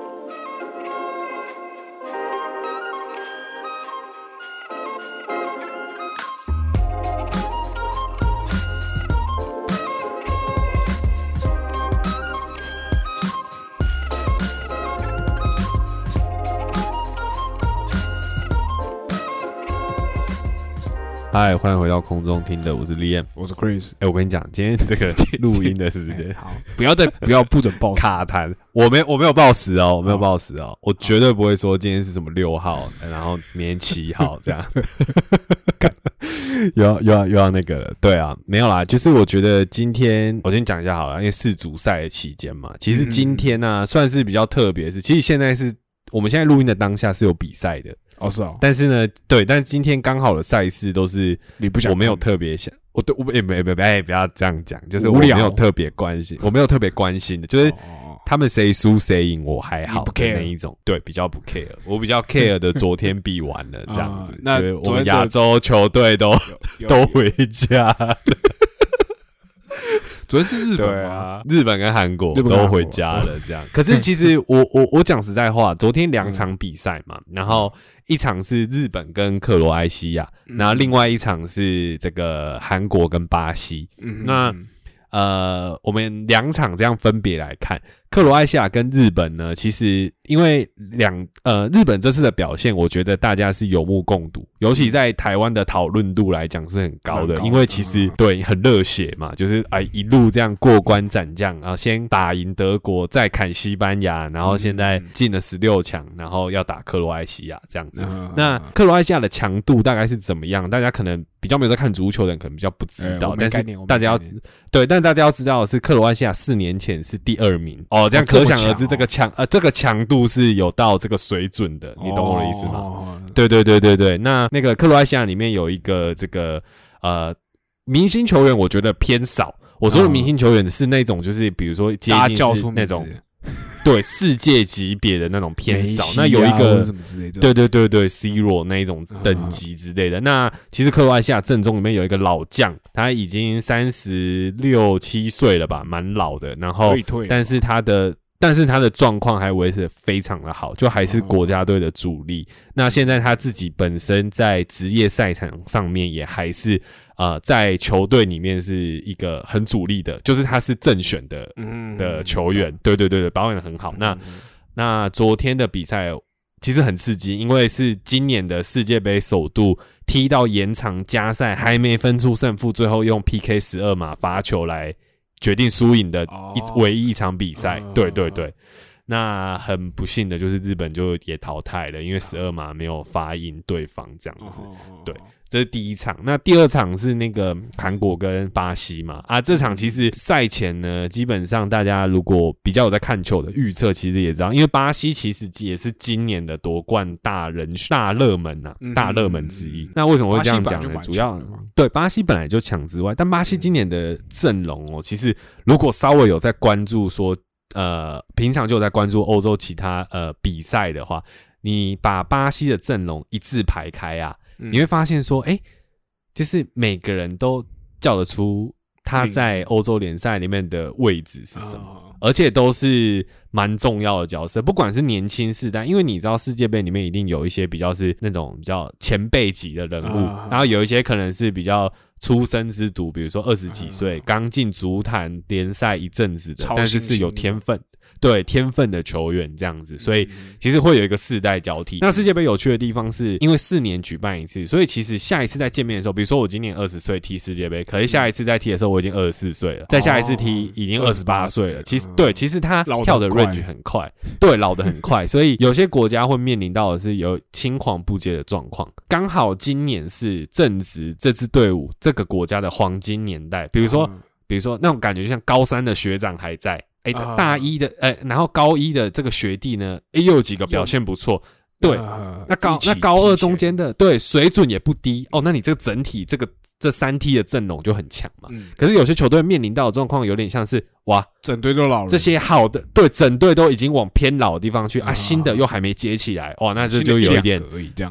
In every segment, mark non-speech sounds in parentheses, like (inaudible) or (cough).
Música 嗨，欢迎回到空中听的，我是 Liam。我是 Chris，哎、我跟你讲，今天这个录音的时间好，(laughs) 不要再 (laughs) 不要不准报时。卡痰，我没我没有报时哦，我没有报时哦，我绝对不会说今天是什么六号，然后明天七号 (laughs) 这样。干又要又要又要那个了，对啊，没有啦，就是我觉得今天我先讲一下好了，因为世足赛的期间嘛，其实今天呢、算是比较特别是，其实现在是我们现在录音的当下是有比赛的，哦，是哦，但是呢，对，但是今天刚好的赛事都是你不想我没有特别想，我对我没没没哎，不要这样讲，就是我没有特别关心，我没有特别关心的，就是他们谁输谁赢我还好不 care 那一种，对，比较不 care，我比较 care 的昨天比完了 (laughs) 这样子啊，那我们亚洲球队都都回家了，(laughs) 昨天是日本，啊，日本跟韩国都回家了这样。(laughs) 可是其实我我我讲实在话，昨天两场比赛嘛，然后一场是日本跟克罗埃西亚，然后另外一场是这个韩国跟巴西。嗯。那呃，我们两场这样分别来看，克罗埃西亚跟日本呢，其实因为两呃日本这次的表现，我觉得大家是有目共睹，尤其在台湾的讨论度来讲是很高的，高的因为其实嗯对很热血嘛，就是哎一路这样过关斩将，然后先打赢德国，再砍西班牙，然后现在进了十六强，然后要打克罗埃西亚这样子。嗯那克罗埃西亚的强度大概是怎么样？大家可能比较没有在看足球的人，可能比较不知道。但是大家要对，但大家要知道的是，克罗埃西亚四年前是第二名哦这样可想而知，这个强呃这个强度是有到这个水准的，你懂我的意思吗？对对对对对，那那个克罗埃西亚里面有一个这个呃明星球员，我觉得偏少。我说的嗯明星球员是那种，就是比如说接近是那种 (laughs) 对世界级别的那种偏少那有一个对对对对，C 罗那一种等级之类的。那其实克罗埃西亚正中里面有一个老将，他已经三十六七岁了吧，蛮老的。然后但是他的但是他的状况还维持的非常的好，就还是国家队的主力。那现在他自己本身在职业赛场上面也还是呃，在球队里面是一个很主力的，就是他是正选的嗯的球员。对对对对，保养的很好。那那昨天的比赛其实很刺激，因为是今年的世界杯首度踢到延长加赛，还没分出胜负，最后用 PK 十二码罚球来决定输赢的一、哦唯一一场比赛。嗯对对对。那很不幸的就是日本就也淘汰了，因为十二码没有发赢对方这样子。对这是第一场，那第二场是那个韩国跟巴西嘛？啊，这场其实赛前呢，基本上大家如果比较有在看球的预测，其实也知道，因为巴西其实也是今年的夺冠大人大热门呐、嗯大热门之一。那为什么会这样讲呢？主要对巴西本来就强之外，但巴西今年的阵容哦，其实如果稍微有在关注说，呃，平常就有在关注欧洲其他呃比赛的话，你把巴西的阵容一字排开啊。嗯你会发现说，哎、就是每个人都叫得出他在欧洲联赛里面的位置是什么，么？而且都是蛮重要的角色，不管是年轻世代，因为你知道世界杯里面一定有一些比较是那种比较前辈级的人物，啊然后有一些可能是比较。出生之犊，比如说二十几岁啊刚进足坛联赛一阵子的，但是是有天分，对天分的球员这样子，所以嗯其实会有一个世代交替。那世界杯有趣的地方是，因为四年举办一次，所以其实下一次再见面的时候，比如说我今年二十岁踢世界杯，可是下一次再踢的时候我已经二十四岁了，再下一次踢已经二十八岁了。其实对，其实他跳的 range 很快，对，老的很快，所以有些国家会面临到的是有青黄不接的状况。刚好今年是正值这支队伍这个国家的黄金年代，比如说嗯。比如说那种感觉，就像高三的学长还在，哎、啊。大一的，哎、然后高一的这个学弟呢，哎、又有几个表现不错，对，呃那高那高二中间的，对，水准也不低。哦，那你这个整体这个这三 T 的阵容就很强嘛。嗯，可是有些球队面临到的状况有点像是，哇，整队都老了，这些好的，对，整队都已经往偏老的地方去啊，啊。新的又还没接起来，哇，那这就有一点。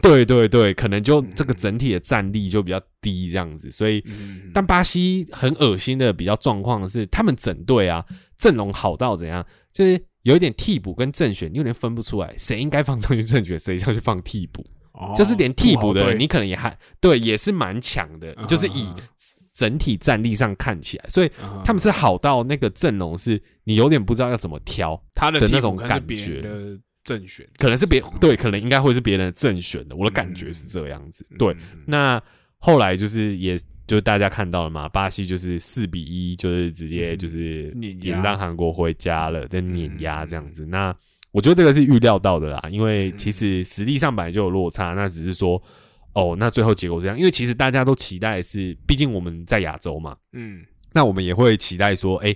对对对，可能就嗯这个整体的战力就比较低这样子，所以嗯，但巴西很恶心的比较状况是，他们整队啊阵容好到怎样，就是有一点替补跟正选，你有点分不出来，谁应该放上去正选，谁上去放替补，哦就是连替补的人，你可能也还对，也是蛮强的，就是以整体战力上看起来，所以他们是好到那个阵容是你有点不知道要怎么挑，他的那种感觉。的正选，可能是别嗯对，可能应该会是别人的正选的，我的感觉是这样子，对。那后来就是也就是大家看到了嘛，巴西就是四比一，就是直接就是也是让韩国回家了，在碾压嗯。这样子。那我觉得这个是预料到的啦，因为其实实力上本来就有落差，那只是说哦，那最后结果这样，因为其实大家都期待是，毕竟我们在亚洲嘛，嗯，那我们也会期待说，哎、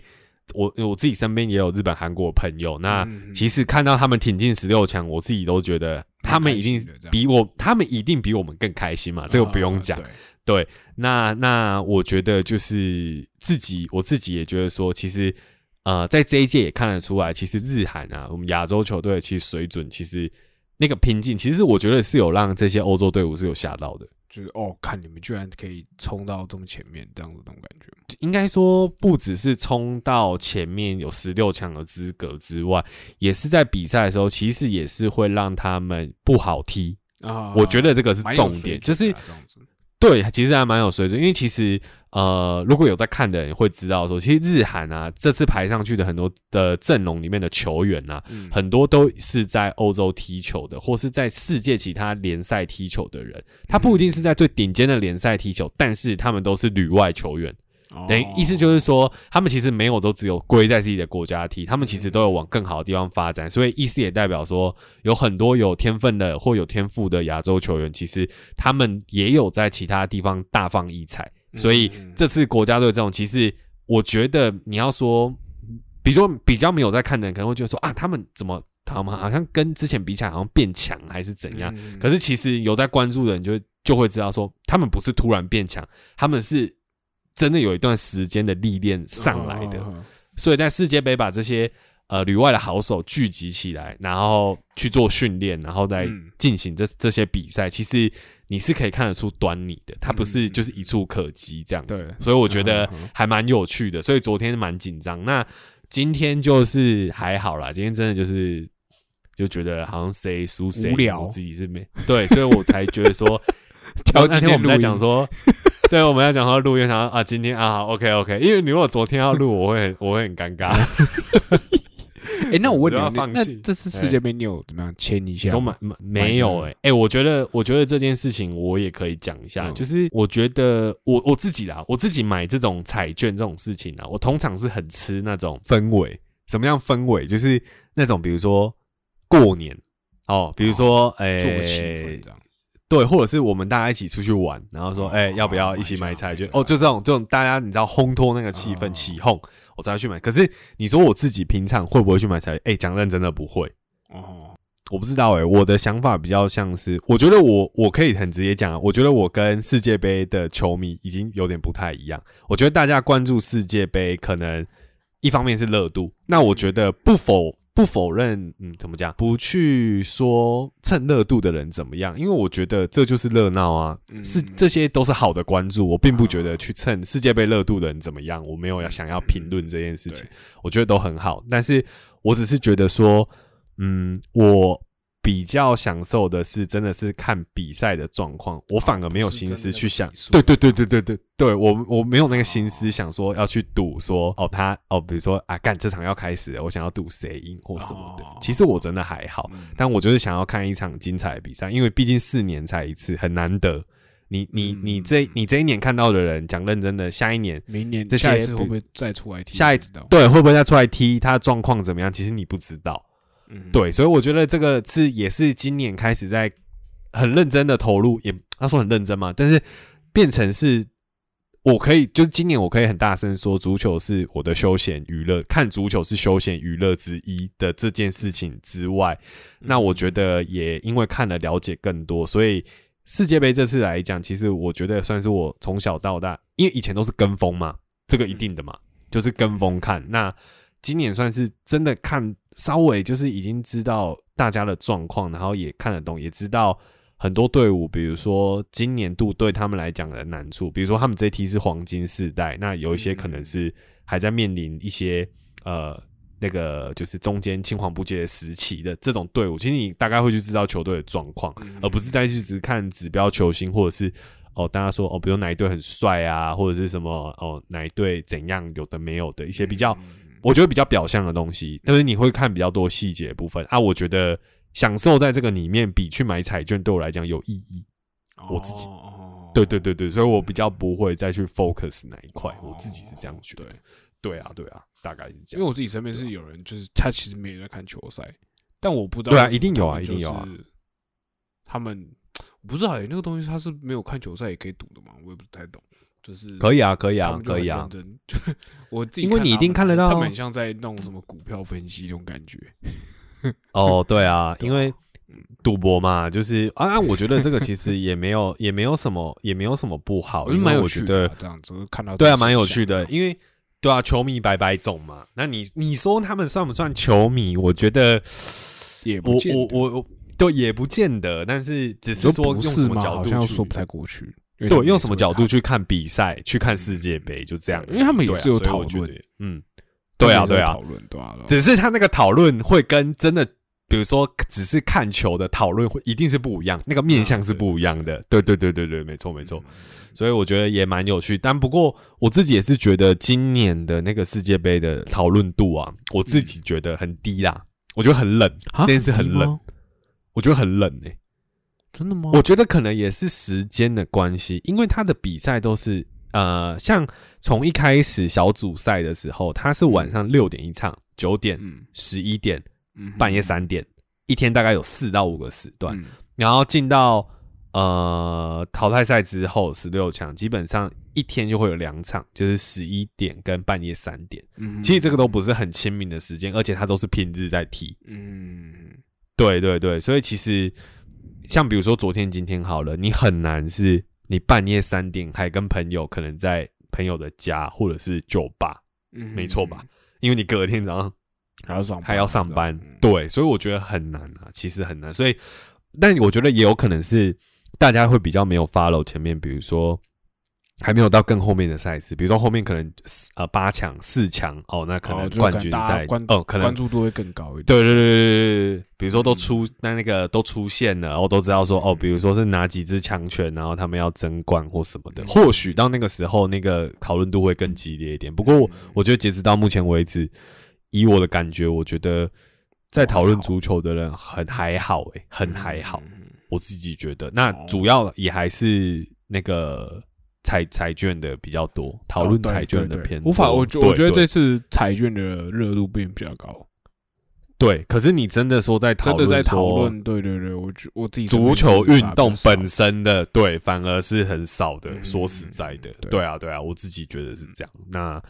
我我自己身边也有日本、韩国的朋友，那其实看到他们挺进十六强，我自己都觉得他们一定比我，他们一定比我们更开心嘛，这个不用讲。啊对那那我觉得就是自己，我自己也觉得说，其实呃，在这一届也看得出来，其实日韩啊，我们亚洲球队其实水准，其实那个拼劲，其实我觉得是有让这些欧洲队伍是有吓到的。就是哦，看你们居然可以冲到这么前面，这样子那种感觉吗应该说，不只是冲到前面有十六强的资格之外，也是在比赛的时候，其实也是会让他们不好踢。啊我觉得这个是重点，就是对，其实还蛮有水准，因为其实呃，如果有在看的人会知道说，其实日韩啊这次排上去的很多的阵容里面的球员啊，嗯很多都是在欧洲踢球的，或是在世界其他联赛踢球的人，他不一定是在最顶尖的联赛踢球，但是他们都是旅外球员。等意思就是说，他们其实没有都只有归在自己的国家踢，他们其实都有往更好的地方发展。所以意思也代表说，有很多有天分的或有天赋的亚洲球员，其实他们也有在其他地方大放异彩。所以嗯这次国家队这种，其实我觉得你要说，比如说比较没有在看的人，可能会觉得说啊，他们怎么他们好像跟之前比起来好像变强还是怎样？嗯可是其实有在关注的人就就会知道说，他们不是突然变强，他们是真的有一段时间的历练上来的。哦所以在世界杯把这些呃旅外的好手聚集起来，然后去做训练，然后再嗯进行这这些比赛，其实你是可以看得出端倪的，它不是嗯就是一触可及这样子。对所以我觉得还蛮有趣的。所以昨天蛮紧张，那今天就是还好啦，今天真的就是。就觉得好像谁输谁赢，无聊我自己是没对，所以我才觉得说，(laughs) 挑那天我们在讲说，对，我们要讲说录音，然后啊，今天啊，OK OK，因为你如果昨天要录，我会很我会很尴尬。(laughs) 哎，那我问你那这次世界杯你有怎么样签一下？没有哎、欸、哎、我觉得我觉得这件事情我也可以讲一下，嗯。就是我觉得我我自己啦，我自己买这种彩券这种事情啊，我通常是很吃那种氛围，什么样氛围？就是那种比如说过年哦，比如说哎、做个气氛这样。对，或者是我们大家一起出去玩，然后说，哦哎、要不要哦一起买一下买彩券？买一下哦，就这种这种，大家你知道烘托那个气氛，哦起哄，我才会去买。可是你说我自己平常会不会去买彩券？哎、讲认真的不会，哦，我不知道哎、我的想法比较像是，我觉得我我可以很直接讲啊，我觉得我跟世界杯的球迷已经有点不太一样。我觉得大家关注世界杯，可能一方面是热度，那我觉得不否不否认，嗯，怎么讲？不去说蹭热度的人怎么样，因为我觉得这就是热闹啊，嗯。是这些都是好的关注，我并不觉得去蹭世界杯热度的人怎么样，我没有要想要评论这件事情对，我觉得都很好，但是我只是觉得说，嗯，我比较享受的是真的是看比赛的状况，我反而没有心思去想对对对对对对，对我我没有那个心思想说要去赌说哦他哦，比如说啊干这场要开始了，我想要赌谁赢或什么的哦，其实我真的还好，嗯但我就是想要看一场精彩的比赛，因为毕竟四年才一次，很难得。你你嗯你这你这一年看到的人，讲认真的，下一年明年这些下一次会不会再出来踢？下一不知道，对会不会再出来踢，他的状况怎么样？其实你不知道。嗯，对，所以我觉得这个是也是今年开始在很认真的投入，也他说很认真嘛，但是变成是我可以，就是今年我可以很大声说，足球是我的休闲娱乐，看足球是休闲娱乐之一的这件事情之外，那我觉得也因为看了了解更多，所以世界杯这次来讲，其实我觉得算是我从小到大，因为以前都是跟风嘛，这个一定的嘛，就是跟风看。那今年算是真的看，稍微就是已经知道大家的状况，然后也看得懂，也知道很多队伍，比如说今年度对他们来讲的难处，比如说他们这一批是黄金世代，那有一些可能是还在面临一些呃那个就是中间青黄不接的时期的这种队伍，其实你大概会去知道球队的状况，而不是再去只看指标球星，或者是哦大家说哦，比如哪一队很帅啊，或者是什么哦哪一队怎样有的没有的一些比较，我觉得比较表象的东西，但是你会看比较多细节部分啊。我觉得享受在这个里面比去买彩券对我来讲有意义，我自己，对对对对，所以我比较不会再去 focus 哪一块，我自己是这样觉得。对啊，对啊，大概是这样。因为我自己身边是有人，就是他其实没有在看球赛，但我不知道。对啊，一定有啊，一定有啊。他们不是好像，那个东西他是没有看球赛也可以赌的嘛？我也不太懂。就是可以啊，可以啊，可以啊。(laughs) 我自己因为你一定看得到，他们很像在弄什么股票分析这种感觉。(laughs) 哦，对啊，因为赌博嘛，就是啊，我觉得这个其实也没有，(laughs) 也没有什么，也没有什么不好，因为我觉得这样子看到对啊，蛮有趣的，因为。对啊，球迷百百种嘛。那你你说他们算不算球迷？我觉得也不我我我都也不见得。但是只是说用什么角度去说不太过去。对，用什么角度去看比赛，去看世界杯，就这样。因为他们也是有讨论，嗯，对啊，对啊，讨论对啊。只是他那个讨论会跟真的，比如说只是看球的讨论会一定是不一样，那个面向是不一样的。对对对对对，没错没错。所以我觉得也蛮有趣，但不过我自己也是觉得今年的那个世界杯的讨论度啊，我自己觉得很低啦。我觉得很冷，这件事很冷，我觉得很冷诶。真的吗？我觉得可能也是时间的关系，因为他的比赛都是呃，像从一开始小组赛的时候，他是晚上六点一场，九点、十一点、半夜三点，一天大概有四到五个时段，然后进到。呃，淘汰赛之后十六强基本上一天就会有两场，就是十一点跟半夜三点。嗯，其实这个都不是很亲民的时间，而且他都是平日在踢。嗯，对对对，所以其实像比如说昨天、今天好了，你很难是你半夜三点还跟朋友可能在朋友的家或者是酒吧，嗯，没错吧？因为你隔天早上还要上还要上班，对，所以我觉得很难啊，其实很难。所以，但我觉得也有可能是。大家会比较没有 follow 前面，比如说还没有到更后面的赛事，比如说后面可能呃八强、四强哦，那可能冠军赛哦，可能关注度会更高一点。对对对对对比如说都出那那个都出现了，然后都知道说哦，比如说是哪几支强权，然后他们要争冠或什么的，或许到那个时候那个讨论度会更激烈一点。不过我觉得截止到目前为止，以我的感觉，我觉得在讨论足球的人很还好诶，很还好。我自己觉得，那主要也还是那个彩彩券的比较多，讨论彩券的偏。无法，我我觉得这次彩券的热度变比较高。对，可是你真的说在真的在讨论，对对对，我我自己足球运动本身的对，反而是很少的。说实在的，对啊对啊，我自己觉得是这样。那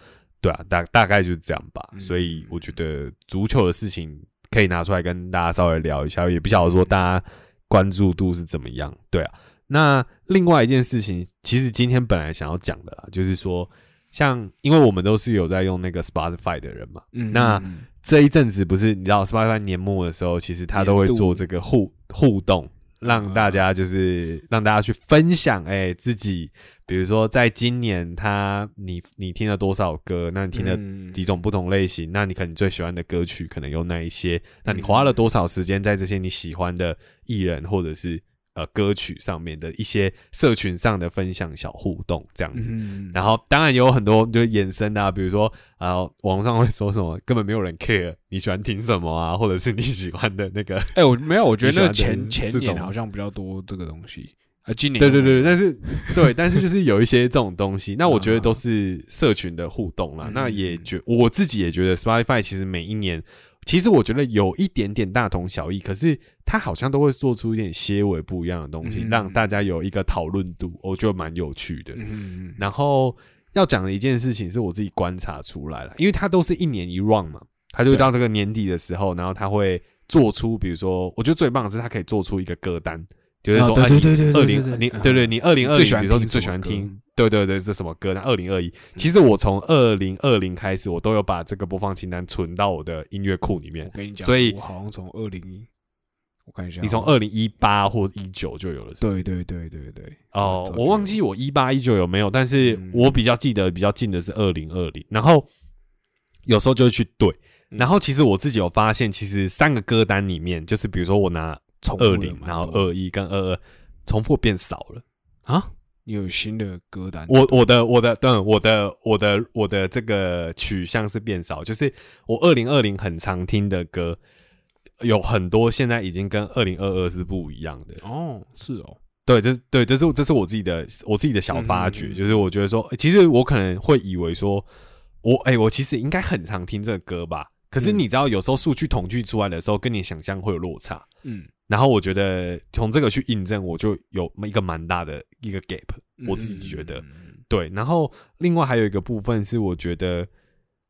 对啊，大大概就是这样吧。所以我觉得足球的事情可以拿出来跟大家稍微聊一下，也不晓得说大家。关注度是怎么样？对啊，那另外一件事情，其实今天本来想要讲的啦，就是说，像因为我们都是有在用那个 Spotify 的人嘛，嗯，那这一阵子不是你知道 Spotify 年末的时候，其实他都会做这个互互动。让大家就是让大家去分享，哎，自己比如说在今年他你你听了多少歌，那你听了几种不同类型，那你可能最喜欢的歌曲可能有哪一些？那你花了多少时间在这些你喜欢的艺人或者是？呃，歌曲上面的一些社群上的分享小互动这样子，然后当然也有很多就衍生的，比如说啊，网上会说什么根本没有人 care 你喜欢听什么啊，或者是你喜欢的那个，哎，我没有，我觉得那前前年好像比较多这个东西啊，今年对对对，但是对，但是就是有一些这种东西，那我觉得都是社群的互动啦，那也觉我自己也觉得 Spotify 其实每一年。其实我觉得有一点点大同小异，可是他好像都会做出一点些微不一样的东西，让大家有一个讨论度，我觉得蛮有趣的。然后要讲的一件事情是我自己观察出来了，因为他都是一年一 run 嘛，他就到这个年底的时候，然后他会做出，比如说，我觉得最棒的是他可以做出一个歌单。就是说，对对对二零你对对，你二零二零，比如说你最喜欢听，对对对，是什么歌？那二零二一，其实我从二零二零开始，我都有把这个播放清单存到我的音乐库里面。我跟你讲，所以我好像从二零，我看一下，你从二零一八或一九就有了，是对对对对对。哦，我忘记我一八一九有没有，但是我比较记得比较近的是二零二零，然后有时候就会去对。然后其实我自己有发现，其实三个歌单里面，就是比如说我拿二零，然后二一跟二二，重复变少了啊。你有新的歌单？我我的我的对，我的我的我的这个取向是变少，就是我二零二零很常听的歌，有很多现在已经跟二零二二是不一样的哦。是哦，对，这对这是这是我自己的我自己的小发掘，就是我觉得说，其实我可能会以为说，我哎，我其实应该很常听这个歌吧。可是你知道，有时候数据统计出来的时候，跟你想象会有落差。嗯。然后我觉得从这个去印证，我就有一个蛮大的一个 gap，我自己觉得对。然后另外还有一个部分是，我觉得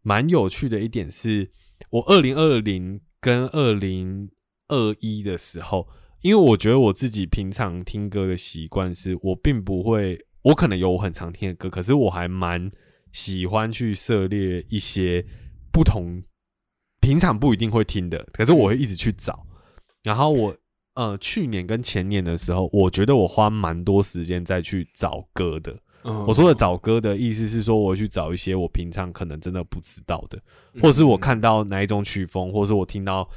蛮有趣的一点是，我二零二零跟二零二一的时候，因为我觉得我自己平常听歌的习惯是，我并不会，我可能有我很常听的歌，可是我还蛮喜欢去涉猎一些不同平常不一定会听的，可是我会一直去找，然后我。呃，去年跟前年的时候，我觉得我花蛮多时间再去找歌的。我说的找歌的意思是说，我去找一些我平常可能真的不知道的，或是我看到哪一种曲风，或是我听到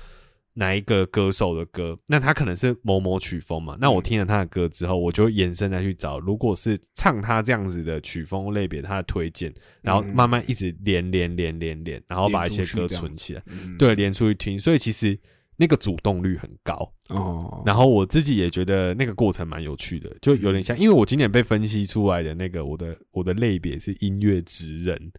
哪一个歌手的歌，那他可能是某某曲风嘛。那我听了他的歌之后，我就延伸再去找，如果是唱他这样子的曲风类别，他的推荐，然后慢慢一直连连连连连，然后把一些歌存起来，对，连出去听。所以其实。那个主动率很高哦，然后我自己也觉得那个过程蛮有趣的，就有点像，因为我今年被分析出来的那个我的我的类别是音乐职人，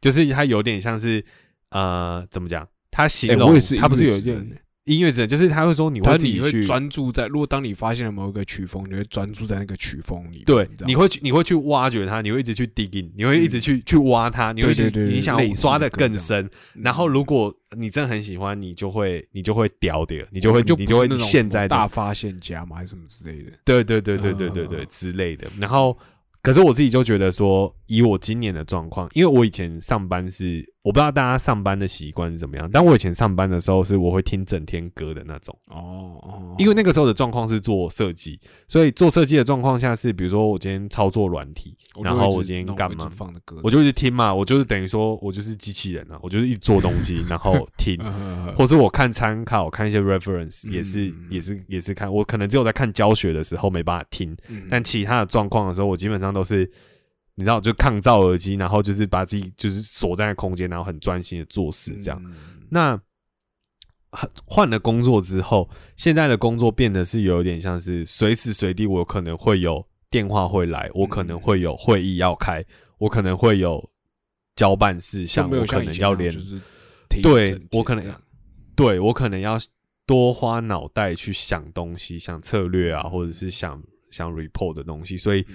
就是他有点像是呃，怎么讲？他形容他不是有一点。音乐者就是他会说你会自己去专注在，如果当你发现了某一个曲风，你会专注在那个曲风里。对，你会去你会去挖掘它，你会一直去 digging，你会一直去去挖它，你会去你想抓的更深。然后如果你真的很喜欢，你就会你就会屌的，你就会你就会现在大发现家嘛，还是什么之类的。对对对对对对对之类的。然后。可是我自己就觉得说，以我今年的状况，因为我以前上班是，我不知道大家上班的习惯是怎么样。但我以前上班的时候，是我会听整天歌的那种。哦，因为那个时候的状况是做设计，所以做设计的状况下是，比如说我今天操作软体，然后我今天干嘛，放的歌，我就一直听嘛，我就是等于说我就是机器人啊，我就是一做东西，(laughs) 然后听，(laughs) 或是我看参考，看一些 reference，也是也是也是看，我可能只有在看教学的时候没办法听，但其他的状况的时候，我基本上。都是你知道，就抗噪耳机，然后就是把自己就是锁在空间，然后很专心的做事，这样。那换了工作之后，现在的工作变得是有点像是随时随地我可能会有电话会来，我可能会有会议要开，我可能会有交办事项，我可能要连，对我可能对我可能要多花脑袋去想东西，想策略啊，或者是想想 report 的东西，所以。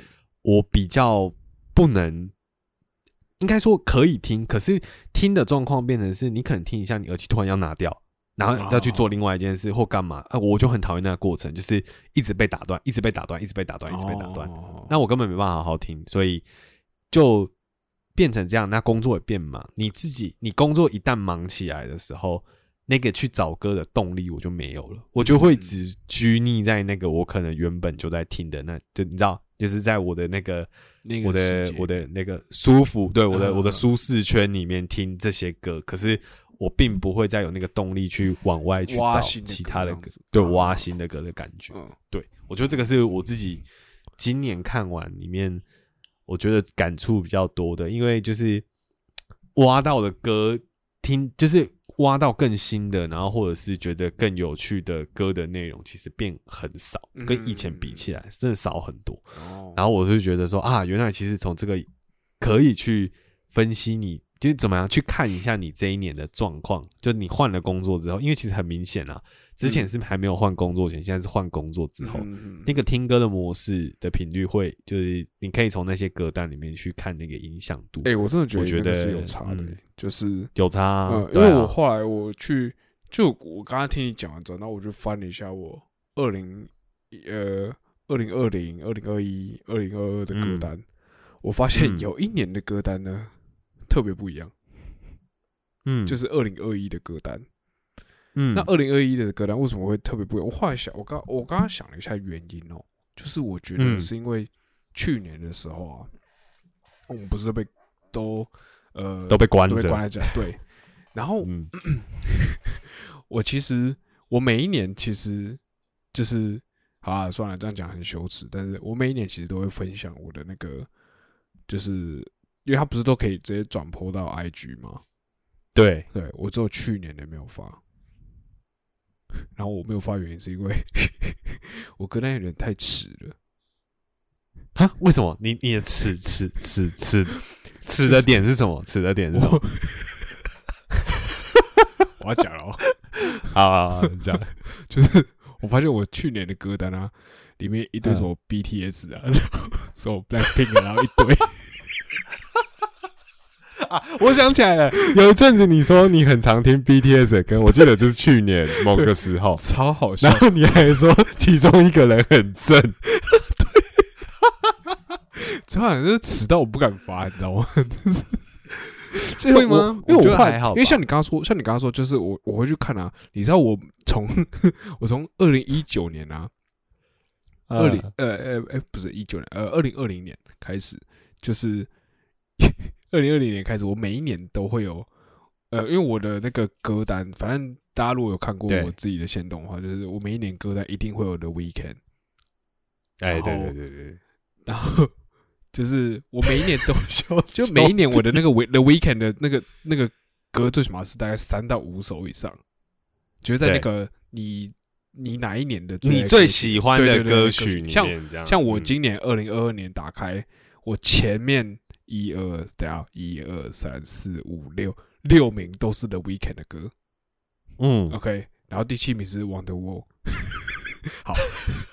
我比较不能，应该说可以听，可是听的状况变成是你可能听一下，你耳机突然要拿掉，然后要去做另外一件事或干嘛，啊，我就很讨厌那个过程，就是一直被打断，一直被打断，一直被打断，一直被打断，那我根本没办法好好听，所以就变成这样。那工作也变忙，你自己你工作一旦忙起来的时候，那个去找歌的动力我就没有了，我就会只拘泥在那个我可能原本就在听的，那就你知道。就是在我的那个，我的我的那个舒服，对我的我的舒适圈里面听这些歌，可是我并不会再有那个动力去往外去找其他的歌，对挖新的歌的感觉。对我觉得这个是我自己今年看完里面，我觉得感触比较多的，因为就是挖到的歌听就是。挖到更新的，然后或者是觉得更有趣的歌的内容，其实变很少，跟以前比起来，真的少很多。然后我是觉得说啊，原来其实从这个可以去分析你。就是怎么样去看一下你这一年的状况？就你换了工作之后，因为其实很明显啊，之前是还没有换工作前，现在是换工作之后，那个听歌的模式的频率会，就是你可以从那些歌单里面去看那个影响度。哎，我真的觉得是有差的，就是有差。因为我后来我去，就我刚刚听你讲完之后，那我就翻了一下我二零呃二零二零、二零二一、二零二二的歌单，我发现有一年的歌单呢。特别不一样，嗯，就是二零二一的歌单，嗯，那二零二一的歌单为什么会特别不一样？我后来想，我刚我刚刚想了一下原因哦，就是我觉得是因为去年的时候啊，我们不是被都呃都被关着，关在家，对，(laughs) 然后嗯。我其实我每一年其实就是好啊，算了，这样讲很羞耻，但是我每一年其实都会分享我的那个，就是因为他不是都可以直接转播到 IG 吗？对，对我只有去年的没有发，然后我没有发原因是因为我跟那些人太迟了。啊？为什么？你你的迟迟迟迟迟的点是什么？迟的点是什么？我要讲了哦，好好好，你讲。(laughs) 就是我发现我去年的歌单啊，里面一堆什么 BTS 啊，然后什么 Blackpink，然后一堆。(laughs) 我想起来了，有一阵子你说你很常听 BTS 的歌，我记得就是去年某个时候，(laughs) 超好笑然。后你还说其中一个人很正，(laughs) 对这好像是迟到，我不敢发，你知道吗？就是。就是会吗因为我觉得我后来还好因为像你刚刚说，像你刚刚说，就是我我会去看啊。你知道我从我从二零一九年啊，二零呃呃呃不是一九年呃二零二零年开始，就是二零二零年开始，我每一年都会有呃，因为我的那个歌单，反正大家如果有看过我自己的线动的话，就是我每一年歌单一定会有的 Weekend，哎，对对对对，(laughs) 然后就是我每一年都 (laughs) 就每一年我的那个 We The Weekend 的那个那个歌最起码是大概三到五首以上，就是在那个你你哪一年的你最喜欢的歌歌曲像像我嗯。今年二零二二年打开，我前面一二等下一二三四五六六名都是 The Weeknd 的歌。嗯，OK，然后第七名是 Wonderwall，(laughs) 好，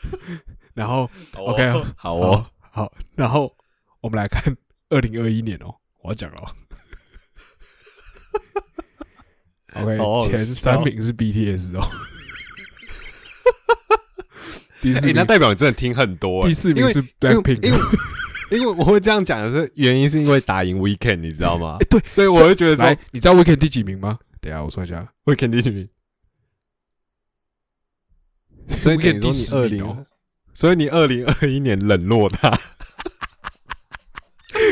(laughs) 然后 OK 好。哦，好，然后我们来看二零二一年哦，我要讲了哦。(laughs) OK，前好好笑三名是 BTS 哦，第四名，那代表你真的听很多，第四名是 Blackpink，因为因为我会这样讲的是原因是因为打赢 Weekend，你知道吗？哎对，所以我会觉得说，你知道 Weekend 第几名吗？等一下我说一下 Weekend 第几名？所以等于，Weekend 说你二零名哦，，所以你二零二一年冷落他，(laughs)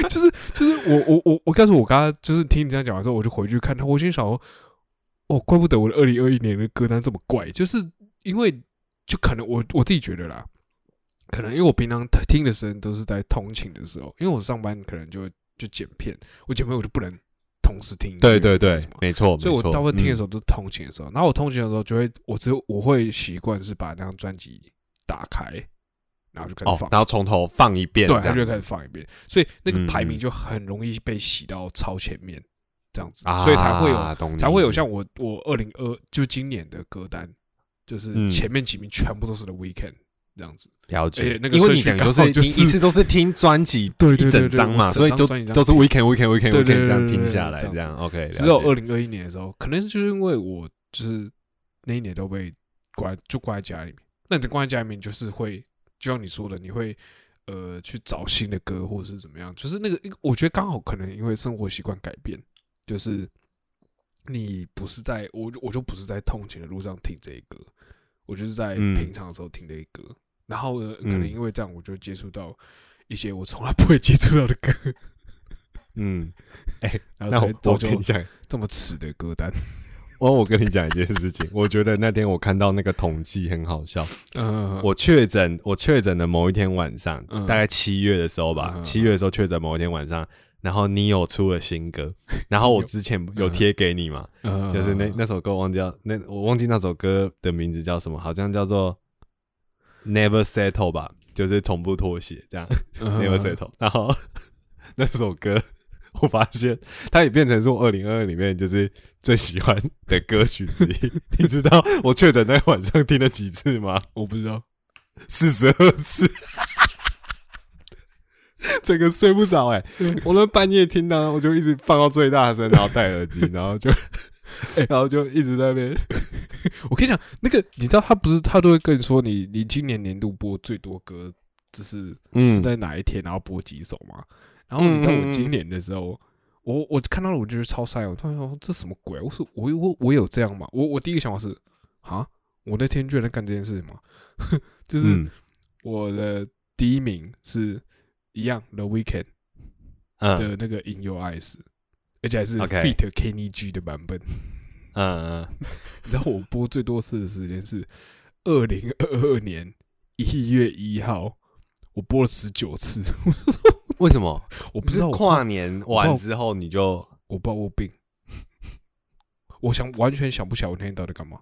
就是就是我我我我告诉我刚刚就是听你这样讲完之后，我就回去看他，我心想说，哦，怪不得我的二零二一年的歌单这么怪，就是因为就可能我我自己觉得啦，可能因为我平常听的时间都是在通勤的时候，因为我上班可能就就剪片，我剪片我就不能同时听，对对对，没错，所以我大部分听的时候，都是通勤的时候，然后我通勤的时候就会，我只有我会习惯是把那张专辑打开，然后就开始放，，哦然后从头放一遍，对，这样他就开始放一遍，所以那个嗯排名嗯。就很容易被洗到超前面，这样子，啊，所以才会有才会有像我我二零二就今年的歌单，就是嗯。前面几名全部都是 The Weekend 这样子，了解，因为那个因为你等于都是就是你一次都是听专辑 (laughs) 一整张嘛，所以就整张专辑这样都是 weekend weekend weekend weekend 这样听下来，这样 OK，只有二零二一年的时候，可能就是因为我就是那一年都被关就关在家里面，那你关在家里面就是会，就像你说的，你会呃去找新的歌或者是怎么样，就是那个我觉得刚好可能因为生活习惯改变，就是你不是在我就我就不是在通勤的路上听这一歌，我就是在嗯。平常的时候听这一歌，然后呢，可能嗯因为这样，我就接触到一些我从来不会接触到的歌，(laughs) 嗯，哎，然那我跟你讲，(laughs) 这么迟的歌单。我我跟你讲一件事情，我觉得那天我看到那个统计很好笑。嗯，我确诊，我确诊的某一天晚上，嗯大概七月的时候吧，嗯七月的时候确诊某一天晚上，然后你有出了新歌，然后我之前有贴给你嘛，嗯就是那那首歌忘记叫那我忘记那首歌的名字叫什么，好像叫做 Never Settle 吧，就是从不妥协这样。嗯 (laughs) Never Settle。然后 (laughs) 那首歌，我发现它也变成是我二零二二里面就是最喜欢的歌曲之一。你知道我确诊那个晚上听了几次吗？我不知道，四十二次。整个睡不着哎、我那半夜听到，我就一直放到最大声，然后戴耳机，然后就，然后就一直在那边。(laughs) 我跟你讲，那个你知道他不是他都会跟你说你你今年年度播最多歌，只是嗯是在哪一天，然后播几首嘛。然后你知道我今年的时候，我我看到了，我觉得超晒，我突然说这什么鬼啊？我说我我我有这样吗？我我第一个想法是啊，我那天居然在干这件事情吗？(laughs) 就是嗯我的第一名是一样 The Weeknd 嗯的那个 In Your Eyes，而且还是 Fit Kenny G 的版本。嗯嗯，(laughs) 你知道我播最多次的时间是二零二二年一月一号，我播了十九次。(laughs) 为什么？我不知道跨年完之后你就我不知道我病，我想完全想不起来我那天到底干嘛。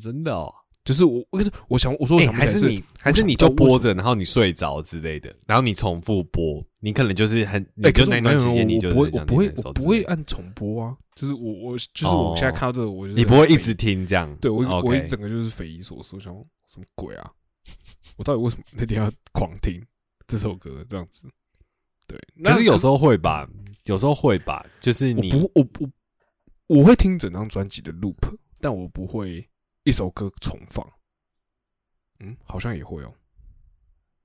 真的哦？就是我，我我想我说还是你还是你就播着，然后你睡着之类的，然后你重复播，你可能就是很，你哎，可就是那段我没有期间你就我不会，我不会，按重播啊。就是我，我就是我现在哦看到这个，我就你不会一直听这样，对我，我一整个就是匪夷所思，我想说什么鬼啊？我到底为什么那天要狂听这首歌这样子？对，可是有时候候会吧，有时候会吧，就是你我不，我不，我会听整张专辑的 loop，但我不会一首歌重放。嗯，好像也会哦。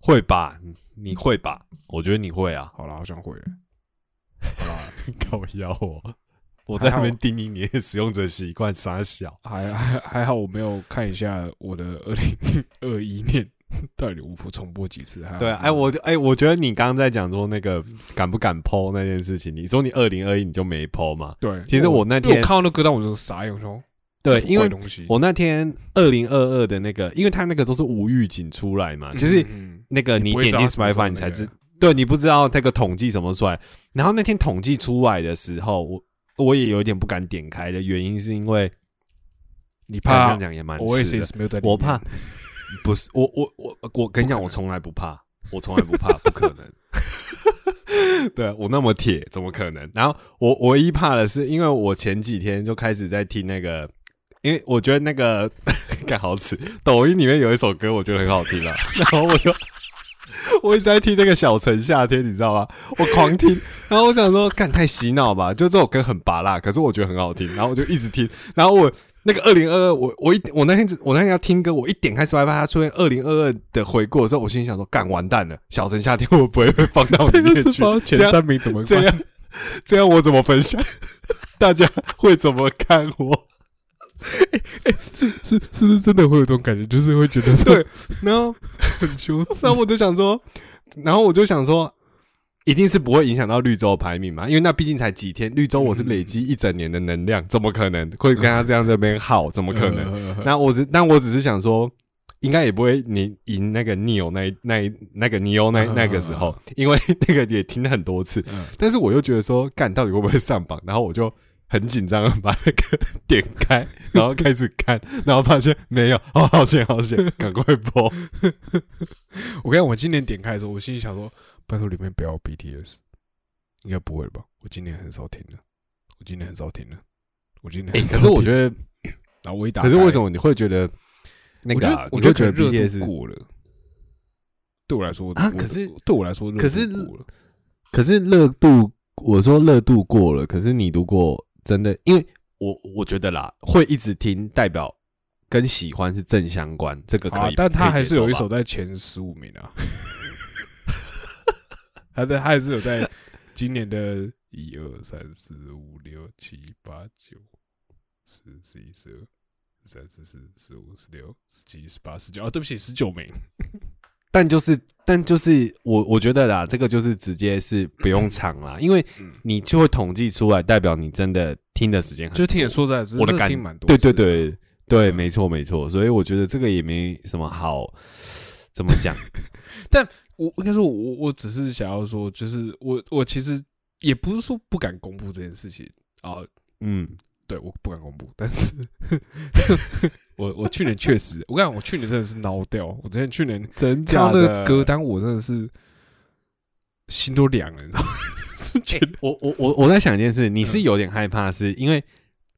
会吧，你你会吧？我觉得你会啊，好了，好像会了。好啦，(laughs) 靠腰哦。我在那边叮咛你的使用者习惯傻小，还还还好，我没有看一下我的二零二一年 (laughs) 到底我重播几次。还对啊，哎，我就哎，我觉得你刚刚在讲说那个敢不敢剖那件事情，你说你二零二一你就没剖嘛？对，其实我那天我看到那歌单，我就傻眼，我说对，因为我那天二零二二的那个，因为他那个都是无预警出来嘛，就是嗯那个你点进它什么时候 Spotify 你才那个知，对你不知道那个统计怎么出来。然后那天统计出来的时候，我我也有点不敢点开的原因是因为你怕怕这样讲也蛮我也是我怕不是我我我我跟你讲，我从来不怕，我从来不怕，(laughs) 不可能。(laughs) 对我那么铁，怎么可能？然后我我唯一怕的是，因为我前几天就开始在听那个，因为我觉得那个 (laughs) 该好吃，抖音里面有一首歌，我觉得很好听啊，(laughs) 然后我就我一直在听那个小城夏天，你知道吗？我狂听，然后我想说，干太洗脑吧，就这首歌很拔辣，可是我觉得很好听，然后我就一直听，然后我。那个二零二二，我我一我那天我那天要听歌，我一点开 Spotify，它出现二零二二的回顾的时候，我心里想说，干完蛋了，小城夏天我不会被放到里面去？(laughs) 前三名怎么这样这样我怎么分享？大家会怎么看我？是是是不是真的会有这种感觉？就是会觉得说对，(laughs) 然后很羞耻然后我就想说，然后我就想说，一定是不会影响到绿洲的排名嘛，因为那毕竟才几天，绿洲我是累积一整年的能量，怎么可能会跟他这样这边耗？怎么可能？那我只，但我只是想说，应该也不会你赢那个 Neo 那一那一那个 Neo 那那个时候，因为 (laughs) 那个也听了很多次，嗯但是我又觉得说，干到底会不会上榜？然后我就很紧张的把那个点开，然后开始看，然后发现没有，哦，好险好险，(laughs) 赶快播。(laughs) 我跟你讲，我今年点开的时候，我心里想说，拜托里面不要 BTS，应该不会吧？我今年很少听了，我今年很少听了，我今年哎、很少可是我觉得，然后我一打，可是为什？么你会觉得那个、啊？我觉得我你会觉得热 BTS 度过了，对我来说我啊可是对我来说，可是可是热度，我说热度过了，可是你如果真的，因为我我觉得啦，会一直听，代表跟喜欢是正相关，这个可以，，啊但他还是有一首在前十五名啊，他的他还是有在今年的一二三四五六七八九十十一十二十三十四十五十六十七十八十九啊，对不起，十九名。但就是，但就是我我觉得啦，这个就是直接是不用抢啦，因为嗯。你就会统计出来，代表你真的听的时间很就是听多也说实在，我的感听蛮多对。对对对，嗯。没错没错，所以我觉得这个也没什么好怎么讲，(laughs) 但我应该说我，我只是想要说，就是我我其实也不是说不敢公布这件事情啊，嗯，对，我不敢公布，但是我我去年确实，我跟你讲，我去年真的是孬掉，我之前去年真假的个歌单，我真的是心都凉了，你知道吗？(laughs) 是觉得我我我我在想一件事，你嗯是有点害怕，是因为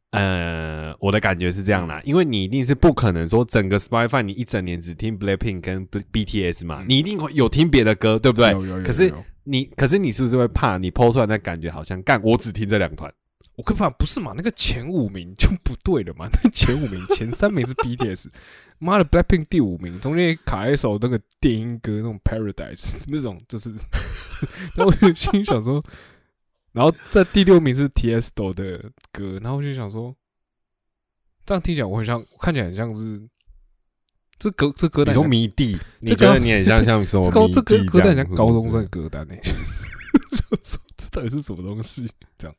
呃，我的感觉是这样啦，因为你一定是不可能说整个 Spotify 你一整年只听 Blackpink 跟 BTS 嘛，嗯你一定会有听别的歌，对不对？有有有可是你可是你是不是会怕你 PO 出来那感觉好像干我只听这两团？我根本不是嘛，那个前五名就不对了嘛，(laughs) 那前五名前三名是 BTS，妈的 Blackpink 第五名，中间卡一首那个电音歌，那种 Paradise (laughs) 那种，就是，(laughs) 然后我就心想说，然后在第六名是 Tiesto 的歌，然后我就想说，这样听起来我很像，看起来很像是这歌这歌单你说迷弟，你觉得你很像像什么这高迷这歌歌单像高中生歌单呢、说这到底是什么东西？这样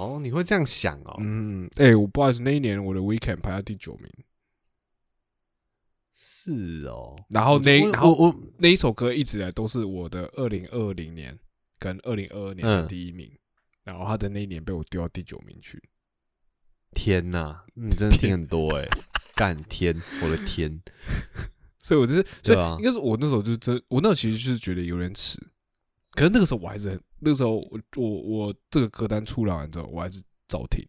哦，你会这样想哦？嗯，哎，我不好意思，那一年我的 Weekend 排到第九名。是哦，然后那然后我那一首歌一直来都是我的二零二零年跟二零二二年的第一名，然后他的那一年被我丢到第九名去。天呐，你真的听很多哎，(laughs) 干天，我的天！所以我就是，所以应该是我那时候就真，我那时候其实就是觉得有点迟。可是那个时候我还是很，那个时候我我我这个歌单出来完之后，我还是照听，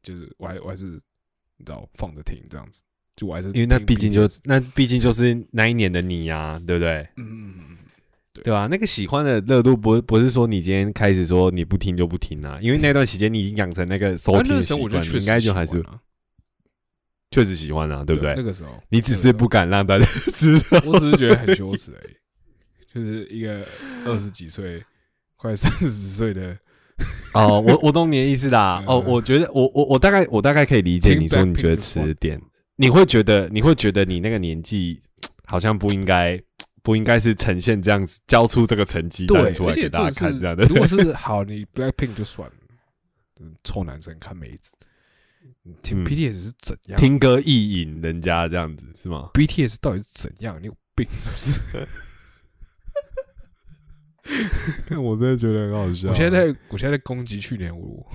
就是我还我还是你知道放着听这样子。就我还是因为那毕竟就那毕竟就是那一年的你呀，对不对？嗯对对吧？那个喜欢的热度不不是说你今天开始说你不听就不听啊，因为那段时间你已经养成那个收听习惯，你应该就还是确实喜欢啊，对不对？那个时候你只是不敢让大家 (laughs) 知道，我只是觉得很羞耻而已。就是一个二十几岁、快三十岁的哦，我我懂你的意思啦。(laughs) 哦，我觉得我我我大概我大概可以理解你说你觉得迟点。你会觉得，你会觉得你那个年纪好像不应该，不应该是呈现这样子，交出这个成绩单出来给大家看这样的。如果 (laughs) 是好，你 Blackpink 就算了，臭男生看妹子，听 BTS 是怎样？听歌意淫人家这样子是吗？BTS 到底是怎样？你有病是不是？(laughs) 看 (laughs) 我真的觉得很好笑。我现在在，我现在在攻击去年我。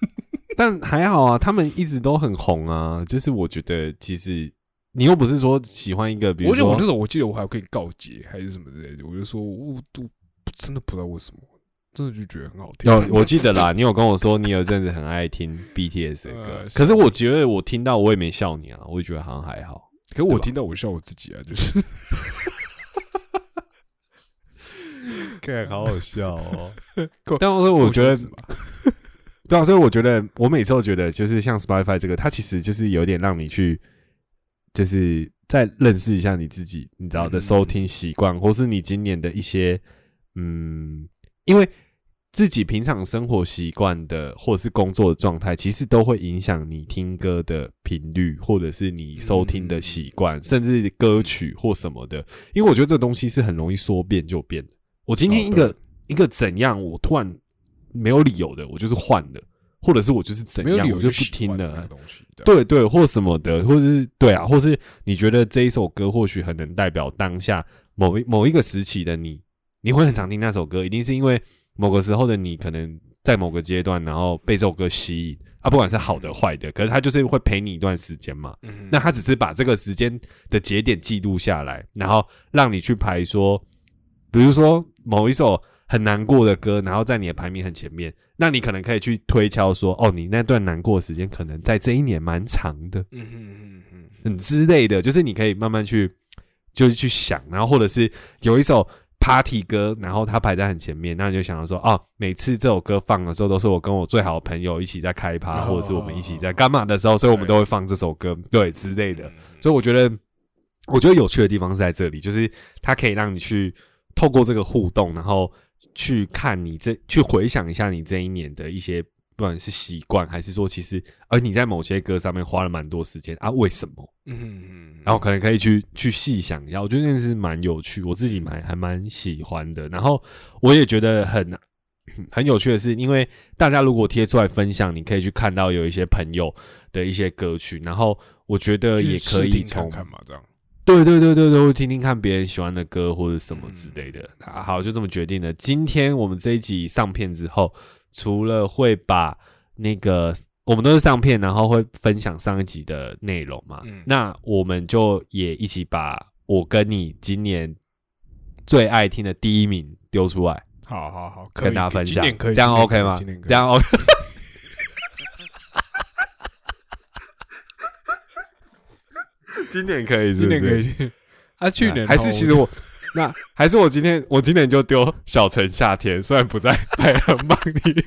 (laughs) 但还好啊，他们一直都很红啊。就是我觉得，其实你又不是说喜欢一个，比如说我那时候，我记得我还可以告诫还是什么之类的。我就说，我都真的不知道为什么，真的就觉得很好听。有我记得啦，你有跟我说，你有阵子很爱听 BTS 的歌。可是我觉得我听到我也没笑你啊，我也觉得好像还好。可我听到我笑我自己啊，就是，(laughs) 看好好笑哦。(laughs) 但我说，我觉得。(laughs) 对啊，所以我觉得我每次都觉得，就是像 Spotify 这个，它其实就是有点让你去，就是再认识一下你自己，你知道的收听习惯，或是你今年的一些，嗯，因为自己平常生活习惯的，或者是工作的状态，其实都会影响你听歌的频率，或者是你收听的习惯，甚至歌曲或什么的。因为我觉得这东西是很容易说变就变的。我今天一个一个怎样，我突然。没有理由的，我就是换了，或者是我就是怎样，我就不听了。对对，或什么的，或者是对啊，或是你觉得这一首歌或许很能代表当下某一某一个时期的你，你会很常听那首歌，一定是因为某个时候的你可能在某个阶段，然后被这首歌吸引啊，不管是好的坏的，可是他就是会陪你一段时间嘛。那他只是把这个时间的节点记录下来，然后让你去排说，比如说某一首。很难过的歌，然后在你的排名很前面，那你可能可以去推敲说，哦，你那段难过的时间可能在这一年蛮长的，嗯嗯嗯嗯，之类的，就是你可以慢慢去，就是去想，然后或者是有一首 party 歌，然后它排在很前面，那你就想到说，哦，每次这首歌放的时候，都是我跟我最好的朋友一起在开趴，或者是我们一起在干嘛的时候，所以我们都会放这首歌，对之类的。所以我觉得，我觉得有趣的地方是在这里，就是它可以让你去透过这个互动，然后。去看你这，去回想一下你这一年的一些，不管是习惯，还是说其实，而你在某些歌上面花了蛮多时间啊？为什么？嗯嗯，然后可能可以去去细想一下，我觉得那是蛮有趣，我自己蛮还蛮喜欢的。然后我也觉得很很有趣的是，因为大家如果贴出来分享，你可以去看到有一些朋友的一些歌曲，然后我觉得也可以从看嘛，这样。对对对对对，会听听看别人喜欢的歌或者什么之类的。好，就这么决定了。今天我们这一集上片之后，除了会把那个我们都是上片，然后会分享上一集的内容嘛？那我们就也一起把我跟你今年最爱听的第一名丢出来。好好好，跟大家分享，这样 OK 吗？这样 OK。今年可以，今年可以。啊，去年还是其实我那还是我今天我今年就丢小城夏天，虽然不在排行榜里，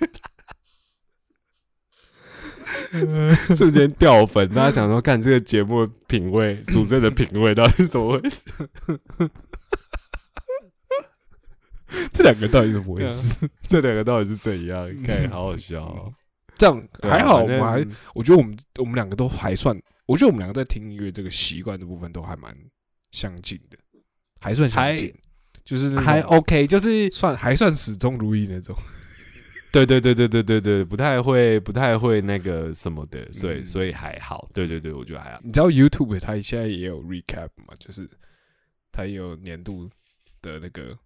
(laughs) 瞬间掉粉。大家想说，看这个节目品味，主持人的品味到底是怎么回事？(laughs) 这两个到底是怎么回事？这两个到底是怎样？看，好好笑。这样还好，我们还我觉得我们我们两个都还算。我觉得我们两个在听音乐这个习惯的部分都还蛮相近的，还算相近，就是还 OK，就是算还算始终如一那种。(laughs) 对对对对对对对，不太会不太会那个什么的，所以嗯所以还好。对对对，我觉得还好。你知道 YouTube 它现在也有 recap 嘛？就是它也有年度的那个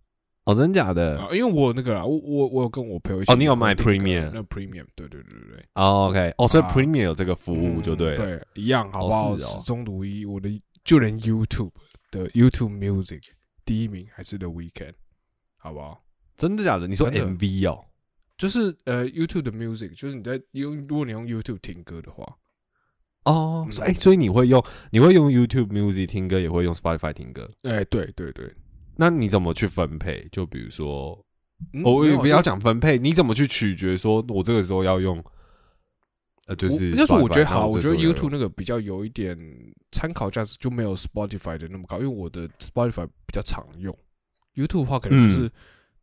哦，真假的？啊，因为我那个啦，我我我有跟我朋友一起哦你有买订那个 Premium 那 Premium，对对对对对，哦，OK，哦，所以啊 Premium 有这个服务就对了。对，一样好不好？哦是哦始终如一，我的就连 YouTube 的 YouTube Music 第一名还是 The Weekend，好不好？真的假的？你说真的 MV 哦？就是呃 YouTube 的 Music，就是你在用，如果你用 YouTube 听歌的话，哦，嗯所以哎，所以你会用你会用 YouTube Music 听歌，也会用 Spotify 听歌。哎，对对对，那你怎么去分配？就比如说，嗯我也不要讲分配，你怎么去取决说我这个时候要用？呃，就是我但是我觉得好，我觉得 YouTube 那个比较有一点参考价值，就没有 Spotify 的那么高，因为我的 Spotify 比较常用，YouTube 的话可能就是、嗯